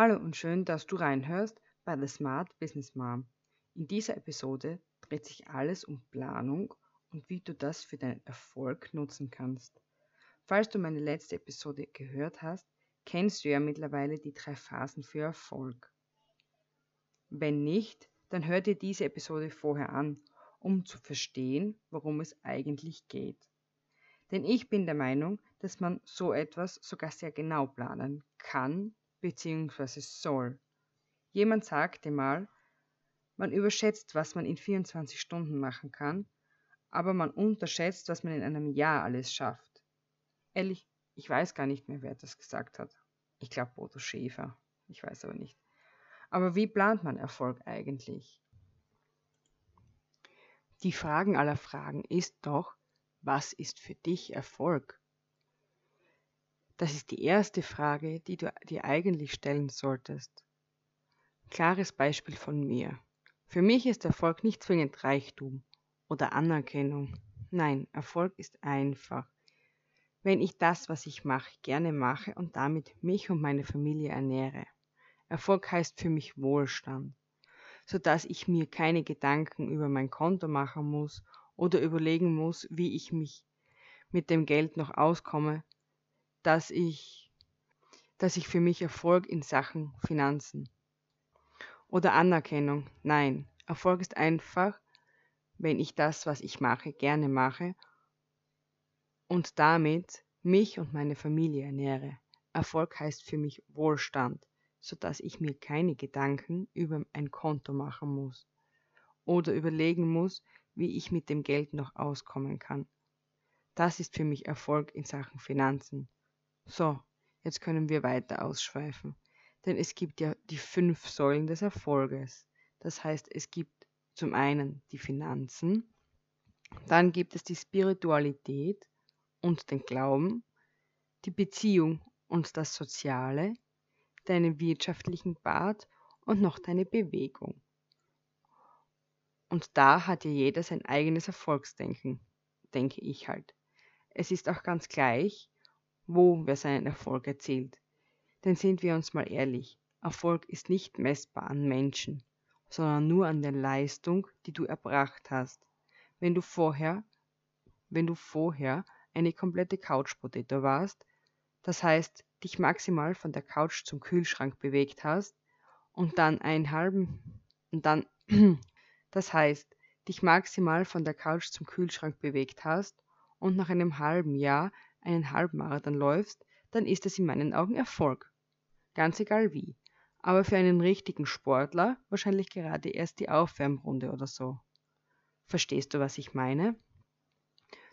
Hallo und schön, dass du reinhörst bei The Smart Business Mom. In dieser Episode dreht sich alles um Planung und wie du das für deinen Erfolg nutzen kannst. Falls du meine letzte Episode gehört hast, kennst du ja mittlerweile die drei Phasen für Erfolg. Wenn nicht, dann hör dir diese Episode vorher an, um zu verstehen, worum es eigentlich geht. Denn ich bin der Meinung, dass man so etwas sogar sehr genau planen kann bzw. soll. Jemand sagte mal, man überschätzt, was man in 24 Stunden machen kann, aber man unterschätzt, was man in einem Jahr alles schafft. Ehrlich, ich weiß gar nicht mehr, wer das gesagt hat. Ich glaube Bodo Schäfer. Ich weiß aber nicht. Aber wie plant man Erfolg eigentlich? Die Fragen aller Fragen ist doch, was ist für dich Erfolg? Das ist die erste Frage, die du dir eigentlich stellen solltest. Klares Beispiel von mir. Für mich ist Erfolg nicht zwingend Reichtum oder Anerkennung. Nein, Erfolg ist einfach. Wenn ich das, was ich mache, gerne mache und damit mich und meine Familie ernähre. Erfolg heißt für mich Wohlstand, sodass ich mir keine Gedanken über mein Konto machen muss oder überlegen muss, wie ich mich mit dem Geld noch auskomme, dass ich, dass ich für mich Erfolg in Sachen Finanzen oder Anerkennung. Nein, Erfolg ist einfach, wenn ich das, was ich mache, gerne mache und damit mich und meine Familie ernähre. Erfolg heißt für mich Wohlstand, sodass ich mir keine Gedanken über ein Konto machen muss oder überlegen muss, wie ich mit dem Geld noch auskommen kann. Das ist für mich Erfolg in Sachen Finanzen. So, jetzt können wir weiter ausschweifen. Denn es gibt ja die fünf Säulen des Erfolges. Das heißt, es gibt zum einen die Finanzen, dann gibt es die Spiritualität und den Glauben, die Beziehung und das Soziale, deinen wirtschaftlichen Part und noch deine Bewegung. Und da hat ja jeder sein eigenes Erfolgsdenken, denke ich halt. Es ist auch ganz gleich, wo wer seinen Erfolg erzielt. Denn sind wir uns mal ehrlich, Erfolg ist nicht messbar an Menschen, sondern nur an der Leistung, die du erbracht hast. Wenn du vorher, wenn du vorher eine komplette Couch-Potato warst, das heißt, dich maximal von der Couch zum Kühlschrank bewegt hast und dann einen halben, und dann, das heißt, dich maximal von der Couch zum Kühlschrank bewegt hast und nach einem halben Jahr einen Halbmarathon läufst, dann ist es in meinen Augen Erfolg. Ganz egal wie. Aber für einen richtigen Sportler wahrscheinlich gerade erst die Aufwärmrunde oder so. Verstehst du, was ich meine?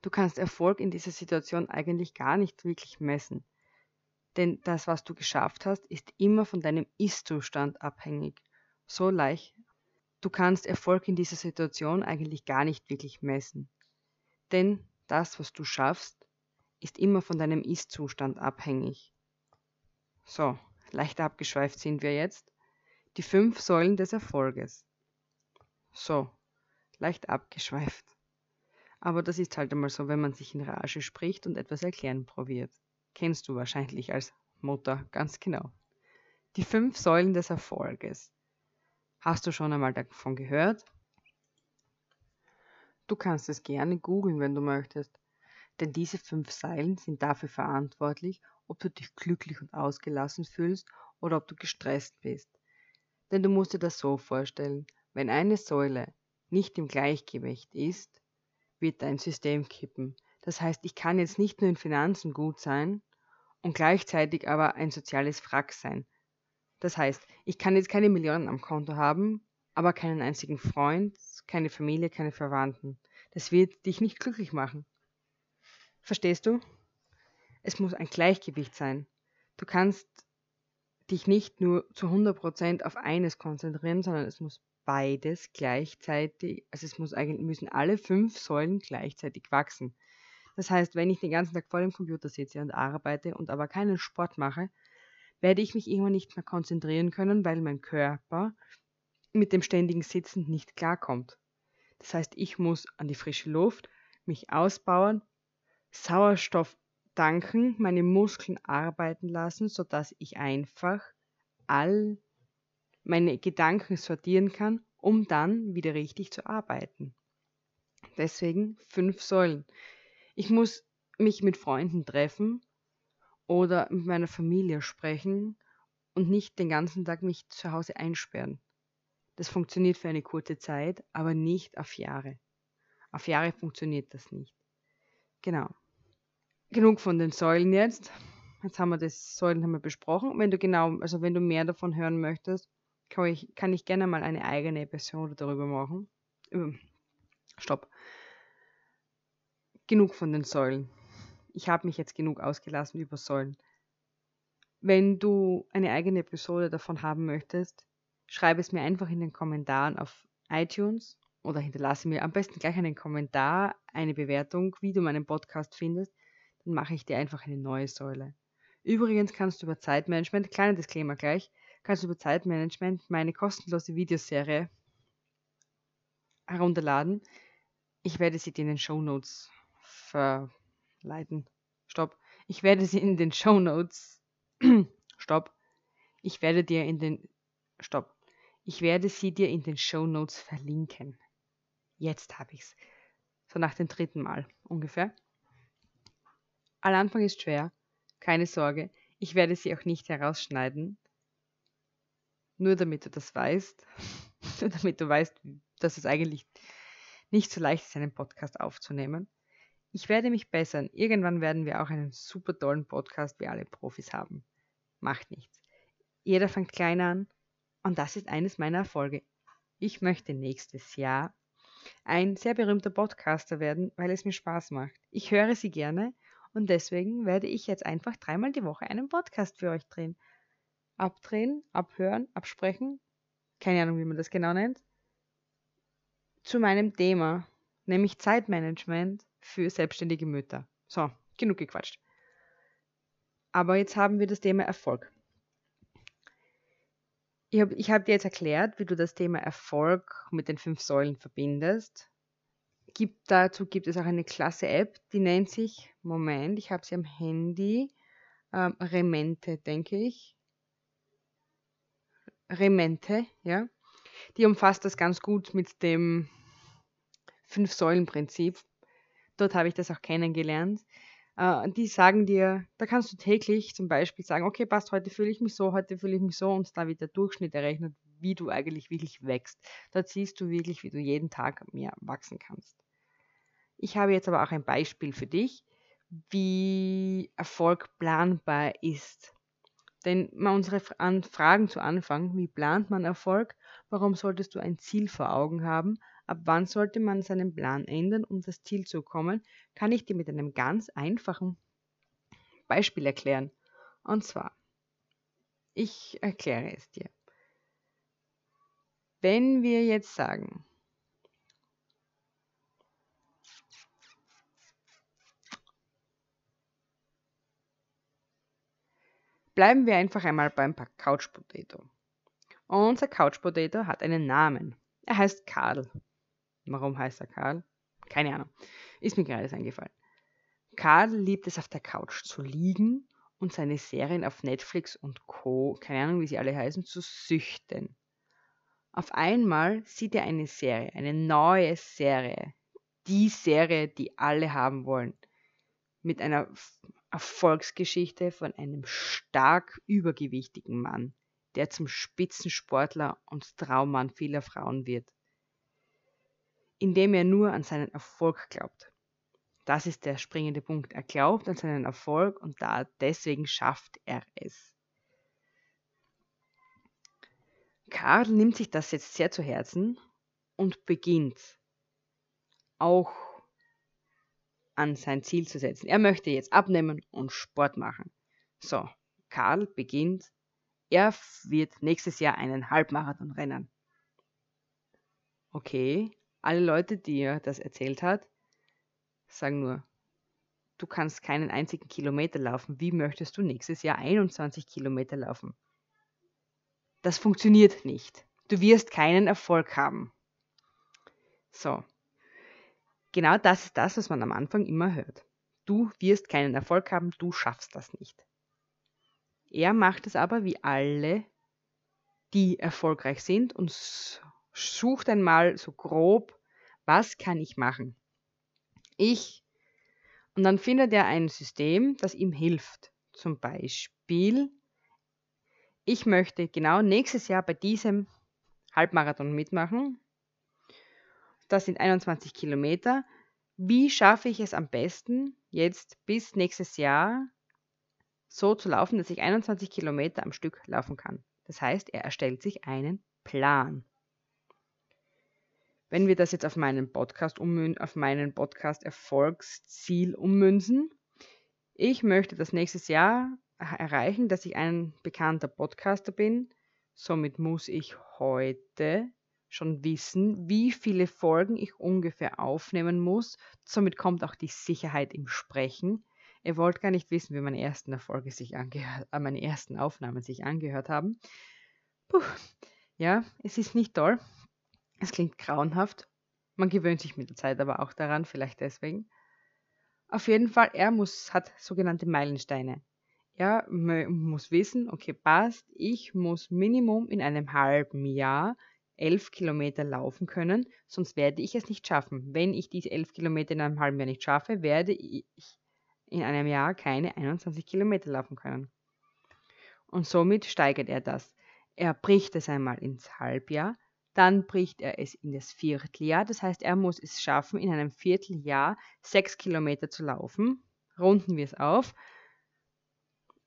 Du kannst Erfolg in dieser Situation eigentlich gar nicht wirklich messen. Denn das, was du geschafft hast, ist immer von deinem Ist-Zustand abhängig. So leicht. Du kannst Erfolg in dieser Situation eigentlich gar nicht wirklich messen. Denn das, was du schaffst, ist immer von deinem Ist-Zustand abhängig. So, leicht abgeschweift sind wir jetzt. Die fünf Säulen des Erfolges. So, leicht abgeschweift. Aber das ist halt einmal so, wenn man sich in Rage spricht und etwas erklären probiert. Kennst du wahrscheinlich als Mutter ganz genau. Die fünf Säulen des Erfolges. Hast du schon einmal davon gehört? Du kannst es gerne googeln, wenn du möchtest. Denn diese fünf Seilen sind dafür verantwortlich, ob du dich glücklich und ausgelassen fühlst oder ob du gestresst bist. Denn du musst dir das so vorstellen, wenn eine Säule nicht im Gleichgewicht ist, wird dein System kippen. Das heißt, ich kann jetzt nicht nur in Finanzen gut sein und gleichzeitig aber ein soziales Frack sein. Das heißt, ich kann jetzt keine Millionen am Konto haben, aber keinen einzigen Freund, keine Familie, keine Verwandten. Das wird dich nicht glücklich machen. Verstehst du? Es muss ein Gleichgewicht sein. Du kannst dich nicht nur zu 100% auf eines konzentrieren, sondern es muss beides gleichzeitig, also es muss eigentlich, müssen alle fünf Säulen gleichzeitig wachsen. Das heißt, wenn ich den ganzen Tag vor dem Computer sitze und arbeite und aber keinen Sport mache, werde ich mich irgendwann nicht mehr konzentrieren können, weil mein Körper mit dem ständigen Sitzen nicht klarkommt. Das heißt, ich muss an die frische Luft, mich ausbauen, Sauerstoff tanken, meine Muskeln arbeiten lassen, sodass ich einfach all meine Gedanken sortieren kann, um dann wieder richtig zu arbeiten. Deswegen fünf Säulen. Ich muss mich mit Freunden treffen oder mit meiner Familie sprechen und nicht den ganzen Tag mich zu Hause einsperren. Das funktioniert für eine kurze Zeit, aber nicht auf Jahre. Auf Jahre funktioniert das nicht. Genau. Genug von den Säulen jetzt. Jetzt haben wir das Säulen haben wir besprochen. Wenn du genau, also wenn du mehr davon hören möchtest, kann ich, kann ich gerne mal eine eigene Episode darüber machen. Stopp. Genug von den Säulen. Ich habe mich jetzt genug ausgelassen über Säulen. Wenn du eine eigene Episode davon haben möchtest, schreib es mir einfach in den Kommentaren auf iTunes oder hinterlasse mir am besten gleich einen Kommentar, eine Bewertung, wie du meinen Podcast findest. Dann mache ich dir einfach eine neue Säule. Übrigens kannst du über Zeitmanagement, kleiner Disclaimer gleich, kannst du über Zeitmanagement meine kostenlose Videoserie herunterladen. Ich werde sie dir in den Show Notes verleiten. Stopp. Ich werde sie in den Show Notes. Stopp. Ich werde dir in den. Stopp. Ich werde sie dir in den Show Notes verlinken. Jetzt habe ich's. So nach dem dritten Mal ungefähr. Aller Anfang ist schwer. Keine Sorge. Ich werde sie auch nicht herausschneiden. Nur damit du das weißt. Nur damit du weißt, dass es eigentlich nicht so leicht ist, einen Podcast aufzunehmen. Ich werde mich bessern. Irgendwann werden wir auch einen super tollen Podcast wie alle Profis haben. Macht nichts. Jeder fängt klein an und das ist eines meiner Erfolge. Ich möchte nächstes Jahr ein sehr berühmter Podcaster werden, weil es mir Spaß macht. Ich höre sie gerne und deswegen werde ich jetzt einfach dreimal die Woche einen Podcast für euch drehen abdrehen, abhören, absprechen, keine Ahnung, wie man das genau nennt, zu meinem Thema, nämlich Zeitmanagement für selbstständige Mütter. So, genug gequatscht. Aber jetzt haben wir das Thema Erfolg. Ich habe hab dir jetzt erklärt, wie du das Thema Erfolg mit den fünf Säulen verbindest. Gibt, dazu gibt es auch eine klasse App, die nennt sich, Moment, ich habe sie am Handy, ähm, Remente, denke ich. Remente, ja. Die umfasst das ganz gut mit dem Fünf-Säulen-Prinzip. Dort habe ich das auch kennengelernt. Äh, die sagen dir, da kannst du täglich zum Beispiel sagen, okay, passt, heute fühle ich mich so, heute fühle ich mich so und da wird der Durchschnitt errechnet, wie du eigentlich wirklich wächst. Dort siehst du wirklich, wie du jeden Tag mehr wachsen kannst. Ich habe jetzt aber auch ein Beispiel für dich, wie Erfolg planbar ist. Denn mal unsere Fragen zu Anfang, wie plant man Erfolg? Warum solltest du ein Ziel vor Augen haben? Ab wann sollte man seinen Plan ändern, um das Ziel zu kommen? Kann ich dir mit einem ganz einfachen Beispiel erklären. Und zwar, ich erkläre es dir. Wenn wir jetzt sagen, Bleiben wir einfach einmal beim Couch Potato. Unser Couch Potato hat einen Namen. Er heißt Karl. Warum heißt er Karl? Keine Ahnung. Ist mir gerade eingefallen. Karl liebt es auf der Couch zu liegen und seine Serien auf Netflix und Co., keine Ahnung, wie sie alle heißen, zu süchten. Auf einmal sieht er eine Serie, eine neue Serie. Die Serie, die alle haben wollen. Mit einer Erfolgsgeschichte von einem stark übergewichtigen Mann, der zum Spitzensportler und Traummann vieler Frauen wird, indem er nur an seinen Erfolg glaubt. Das ist der springende Punkt. Er glaubt an seinen Erfolg und da deswegen schafft er es. Karl nimmt sich das jetzt sehr zu Herzen und beginnt auch an sein Ziel zu setzen. Er möchte jetzt abnehmen und Sport machen. So, Karl beginnt. Er wird nächstes Jahr einen Halbmarathon rennen. Okay, alle Leute, die er das erzählt hat, sagen nur, du kannst keinen einzigen Kilometer laufen. Wie möchtest du nächstes Jahr 21 Kilometer laufen? Das funktioniert nicht. Du wirst keinen Erfolg haben. So, Genau das ist das, was man am Anfang immer hört. Du wirst keinen Erfolg haben, du schaffst das nicht. Er macht es aber wie alle die erfolgreich sind und sucht einmal so grob, was kann ich machen? Ich, und dann findet er ein System, das ihm hilft. Zum Beispiel, ich möchte genau nächstes Jahr bei diesem Halbmarathon mitmachen. Das sind 21 Kilometer. Wie schaffe ich es am besten, jetzt bis nächstes Jahr so zu laufen, dass ich 21 Kilometer am Stück laufen kann? Das heißt, er erstellt sich einen Plan. Wenn wir das jetzt auf meinen Podcast auf meinen Podcast Erfolgsziel ummünzen, ich möchte das nächstes Jahr erreichen, dass ich ein bekannter Podcaster bin. Somit muss ich heute schon wissen, wie viele Folgen ich ungefähr aufnehmen muss. Somit kommt auch die Sicherheit im Sprechen. Ihr wollt gar nicht wissen, wie meine ersten Erfolge sich angehört, äh, meine ersten Aufnahmen sich angehört haben. Puh. Ja, es ist nicht toll. Es klingt grauenhaft. Man gewöhnt sich mit der Zeit aber auch daran, vielleicht deswegen. Auf jeden Fall, er muss, hat sogenannte Meilensteine. Er muss wissen, okay, passt, ich muss Minimum in einem halben Jahr elf Kilometer laufen können, sonst werde ich es nicht schaffen. Wenn ich diese elf Kilometer in einem halben Jahr nicht schaffe, werde ich in einem Jahr keine 21 Kilometer laufen können. Und somit steigert er das. Er bricht es einmal ins Halbjahr, dann bricht er es in das Vierteljahr. Das heißt, er muss es schaffen, in einem Vierteljahr sechs Kilometer zu laufen. Runden wir es auf.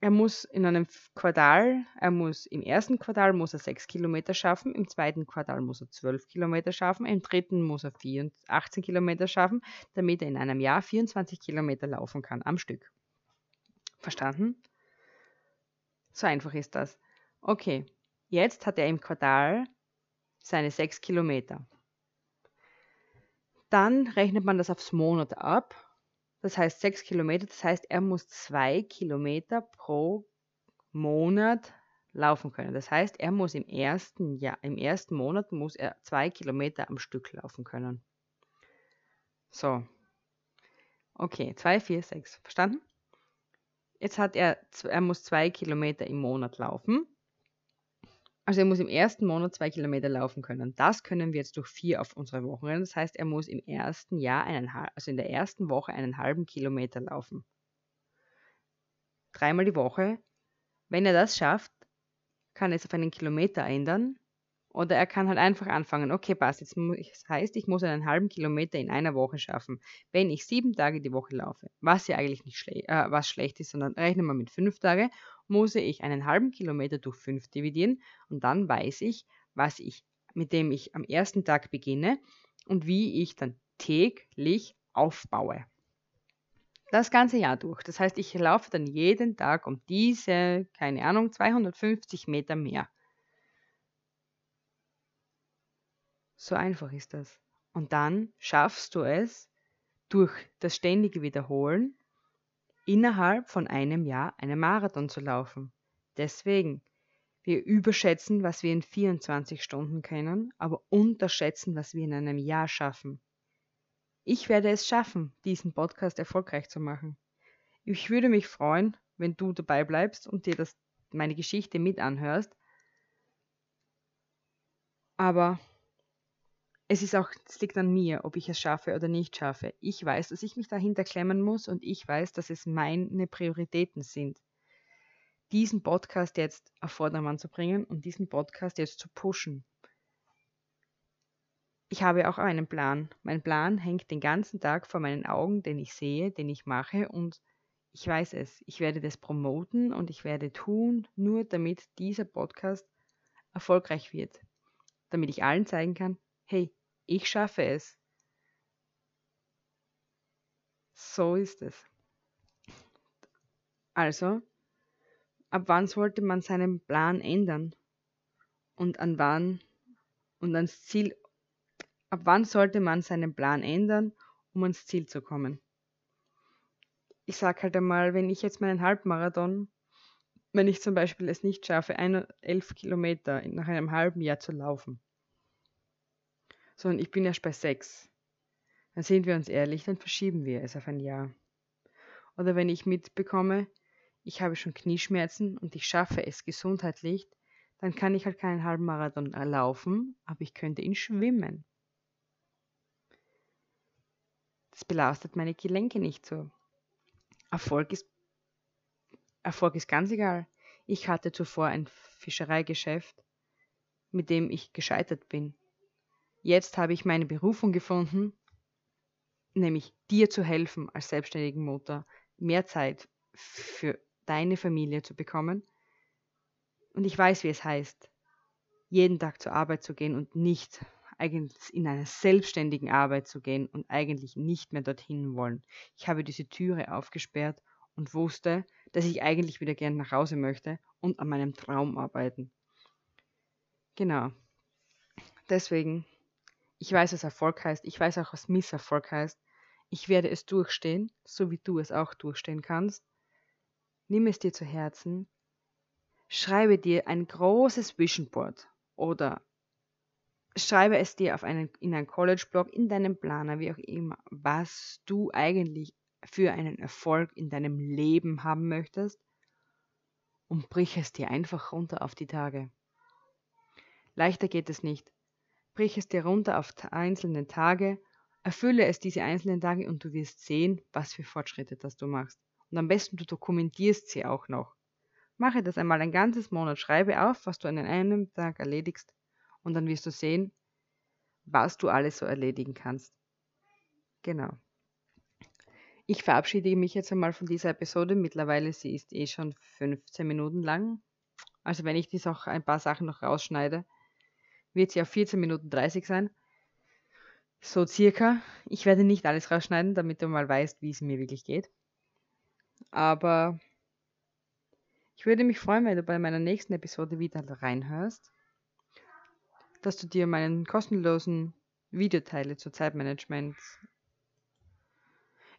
Er muss in einem Quartal, er muss im ersten Quartal muss er sechs Kilometer schaffen, im zweiten Quartal muss er zwölf Kilometer schaffen, im dritten muss er 18 Kilometer schaffen, damit er in einem Jahr 24 Kilometer laufen kann am Stück. Verstanden? So einfach ist das. Okay, jetzt hat er im Quartal seine sechs Kilometer. Dann rechnet man das aufs Monat ab. Das heißt sechs Kilometer. Das heißt, er muss zwei Kilometer pro Monat laufen können. Das heißt, er muss im ersten Jahr, im ersten Monat muss er zwei Kilometer am Stück laufen können. So. Okay, zwei, vier, sechs. Verstanden? Jetzt hat er, er muss zwei Kilometer im Monat laufen. Also er muss im ersten Monat zwei Kilometer laufen können. Das können wir jetzt durch vier auf unsere Wochen rennen. Das heißt, er muss im ersten Jahr einen, also in der ersten Woche einen halben Kilometer laufen. Dreimal die Woche. Wenn er das schafft, kann er es auf einen Kilometer ändern. Oder er kann halt einfach anfangen, okay, passt, jetzt das heißt, ich muss einen halben Kilometer in einer Woche schaffen, wenn ich sieben Tage die Woche laufe. Was ja eigentlich nicht schle äh, was schlecht ist, sondern rechnen wir mit fünf Tage muss ich einen halben Kilometer durch 5 dividieren und dann weiß ich, was ich, mit dem ich am ersten Tag beginne und wie ich dann täglich aufbaue. Das ganze Jahr durch. Das heißt, ich laufe dann jeden Tag um diese, keine Ahnung, 250 Meter mehr. So einfach ist das. Und dann schaffst du es durch das ständige Wiederholen innerhalb von einem Jahr einen Marathon zu laufen. Deswegen, wir überschätzen, was wir in 24 Stunden können, aber unterschätzen, was wir in einem Jahr schaffen. Ich werde es schaffen, diesen Podcast erfolgreich zu machen. Ich würde mich freuen, wenn du dabei bleibst und dir das, meine Geschichte mit anhörst. Aber es ist auch, es liegt an mir, ob ich es schaffe oder nicht schaffe. Ich weiß, dass ich mich dahinter klemmen muss und ich weiß, dass es meine Prioritäten sind. Diesen Podcast jetzt auf Vordermann zu bringen und diesen Podcast jetzt zu pushen. Ich habe auch einen Plan. Mein Plan hängt den ganzen Tag vor meinen Augen, den ich sehe, den ich mache und ich weiß es. Ich werde das promoten und ich werde tun, nur damit dieser Podcast erfolgreich wird. Damit ich allen zeigen kann, hey, ich schaffe es. So ist es. Also, ab wann sollte man seinen Plan ändern? Und an wann und ans Ziel, ab wann sollte man seinen Plan ändern, um ans Ziel zu kommen? Ich sage halt einmal, wenn ich jetzt meinen Halbmarathon, wenn ich zum Beispiel es nicht schaffe, 11 Kilometer nach einem halben Jahr zu laufen, sondern ich bin erst bei sechs. Dann sind wir uns ehrlich, dann verschieben wir es auf ein Jahr. Oder wenn ich mitbekomme, ich habe schon Knieschmerzen und ich schaffe es gesundheitlich, dann kann ich halt keinen halben Marathon laufen, aber ich könnte ihn schwimmen. Das belastet meine Gelenke nicht so. Erfolg ist, Erfolg ist ganz egal. Ich hatte zuvor ein Fischereigeschäft, mit dem ich gescheitert bin. Jetzt habe ich meine Berufung gefunden, nämlich dir zu helfen als selbstständigen Mutter, mehr Zeit für deine Familie zu bekommen. Und ich weiß, wie es heißt, jeden Tag zur Arbeit zu gehen und nicht eigentlich in einer selbstständigen Arbeit zu gehen und eigentlich nicht mehr dorthin wollen. Ich habe diese Türe aufgesperrt und wusste, dass ich eigentlich wieder gern nach Hause möchte und an meinem Traum arbeiten. Genau. Deswegen, ich weiß, was Erfolg heißt, ich weiß auch, was Misserfolg heißt. Ich werde es durchstehen, so wie du es auch durchstehen kannst. Nimm es dir zu Herzen. Schreibe dir ein großes Vision Board oder schreibe es dir auf einen, in einen College-Blog, in deinem Planer, wie auch immer, was du eigentlich für einen Erfolg in deinem Leben haben möchtest und brich es dir einfach runter auf die Tage. Leichter geht es nicht. Brich es dir runter auf einzelne Tage, erfülle es diese einzelnen Tage und du wirst sehen, was für Fortschritte das du machst. Und am besten du dokumentierst sie auch noch. Mache das einmal ein ganzes Monat, schreibe auf, was du an einem Tag erledigst und dann wirst du sehen, was du alles so erledigen kannst. Genau. Ich verabschiede mich jetzt einmal von dieser Episode. Mittlerweile sie ist eh schon 15 Minuten lang. Also wenn ich dies auch ein paar Sachen noch rausschneide, wird sie auf 14 Minuten 30 sein. So circa. Ich werde nicht alles rausschneiden, damit du mal weißt, wie es mir wirklich geht. Aber ich würde mich freuen, wenn du bei meiner nächsten Episode wieder reinhörst dass du dir meinen kostenlosen Videoteile zu Zeitmanagement.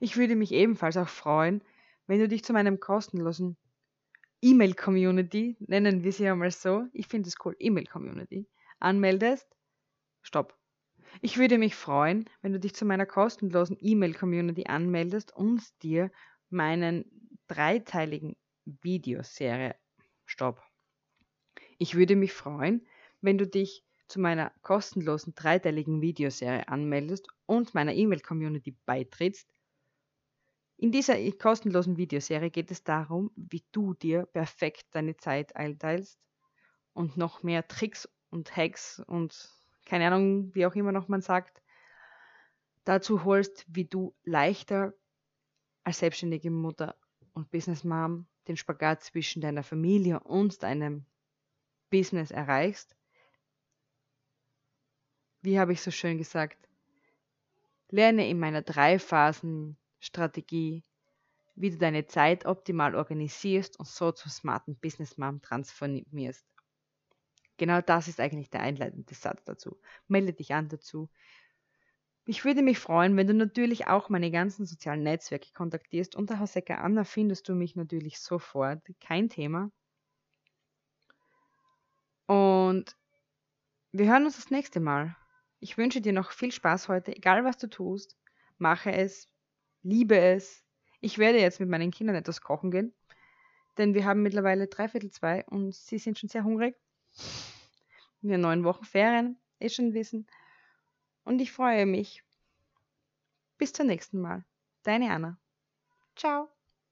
Ich würde mich ebenfalls auch freuen, wenn du dich zu meinem kostenlosen E-Mail-Community, nennen wir sie einmal so, ich finde es cool, E-Mail-Community, anmeldest. Stopp. Ich würde mich freuen, wenn du dich zu meiner kostenlosen E-Mail-Community anmeldest und dir meinen dreiteiligen Videoserie. Stopp. Ich würde mich freuen, wenn du dich zu meiner kostenlosen dreiteiligen Videoserie anmeldest und meiner E-Mail-Community beitrittst. In dieser kostenlosen Videoserie geht es darum, wie du dir perfekt deine Zeit einteilst und noch mehr Tricks und Hacks und keine Ahnung, wie auch immer noch man sagt, dazu holst, wie du leichter als selbstständige Mutter und Business Mom den Spagat zwischen deiner Familie und deinem Business erreichst wie habe ich so schön gesagt, lerne in meiner Drei-Phasen-Strategie, wie du deine Zeit optimal organisierst und so zur smarten Business Mom transformierst. Genau das ist eigentlich der einleitende Satz dazu. Melde dich an dazu. Ich würde mich freuen, wenn du natürlich auch meine ganzen sozialen Netzwerke kontaktierst. Unter Hoseka Anna findest du mich natürlich sofort. Kein Thema. Und wir hören uns das nächste Mal. Ich wünsche dir noch viel Spaß heute, egal was du tust. Mache es, liebe es. Ich werde jetzt mit meinen Kindern etwas kochen gehen, denn wir haben mittlerweile dreiviertel zwei und sie sind schon sehr hungrig. Den neun Wochen Ferien, eh schon wissen. Und ich freue mich. Bis zum nächsten Mal. Deine Anna. Ciao.